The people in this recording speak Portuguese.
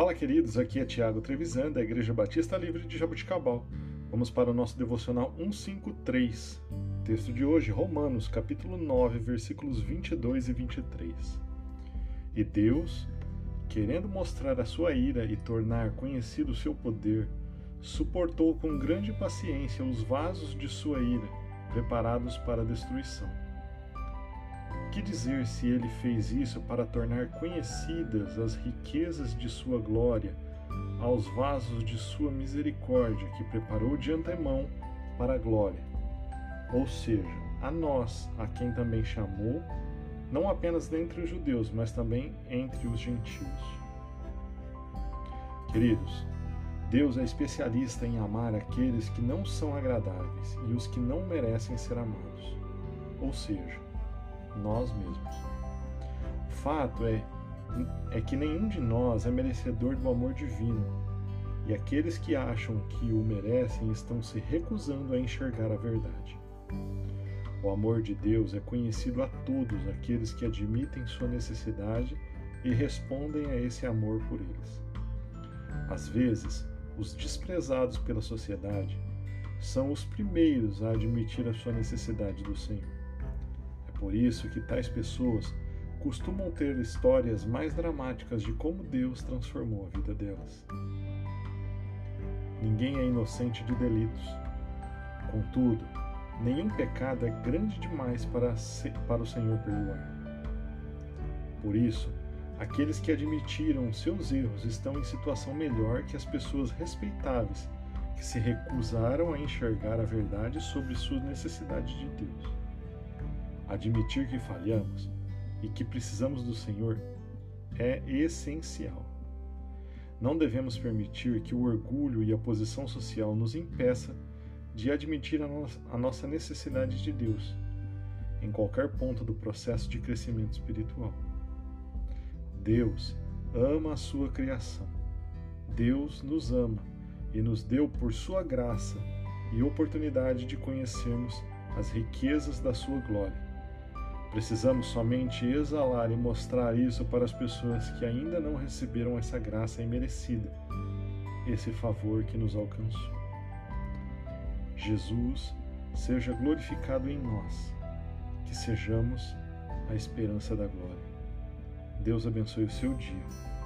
Fala, queridos, aqui é Tiago Trevisan, da Igreja Batista Livre de Jabuticabal. Vamos para o nosso devocional 153. Texto de hoje, Romanos, capítulo 9, versículos 22 e 23. E Deus, querendo mostrar a sua ira e tornar conhecido o seu poder, suportou com grande paciência os vasos de sua ira, preparados para a destruição. Que dizer se ele fez isso para tornar conhecidas as riquezas de sua glória aos vasos de sua misericórdia, que preparou de antemão para a glória? Ou seja, a nós, a quem também chamou, não apenas dentre os judeus, mas também entre os gentios. Queridos, Deus é especialista em amar aqueles que não são agradáveis e os que não merecem ser amados, ou seja, nós mesmos. O fato é, é que nenhum de nós é merecedor do amor divino, e aqueles que acham que o merecem estão se recusando a enxergar a verdade. O amor de Deus é conhecido a todos aqueles que admitem sua necessidade e respondem a esse amor por eles. Às vezes, os desprezados pela sociedade são os primeiros a admitir a sua necessidade do Senhor. Por isso que tais pessoas costumam ter histórias mais dramáticas de como Deus transformou a vida delas. Ninguém é inocente de delitos. Contudo, nenhum pecado é grande demais para, para o Senhor perdoar. Por isso, Aqueles que admitiram seus erros estão em situação melhor que as pessoas respeitáveis que se recusaram a enxergar a verdade sobre suas necessidades de Deus. Admitir que falhamos e que precisamos do Senhor é essencial. Não devemos permitir que o orgulho e a posição social nos impeça de admitir a, no a nossa necessidade de Deus em qualquer ponto do processo de crescimento espiritual. Deus ama a sua criação. Deus nos ama e nos deu por sua graça e oportunidade de conhecermos as riquezas da sua glória. Precisamos somente exalar e mostrar isso para as pessoas que ainda não receberam essa graça imerecida, esse favor que nos alcançou. Jesus seja glorificado em nós, que sejamos a esperança da glória. Deus abençoe o seu dia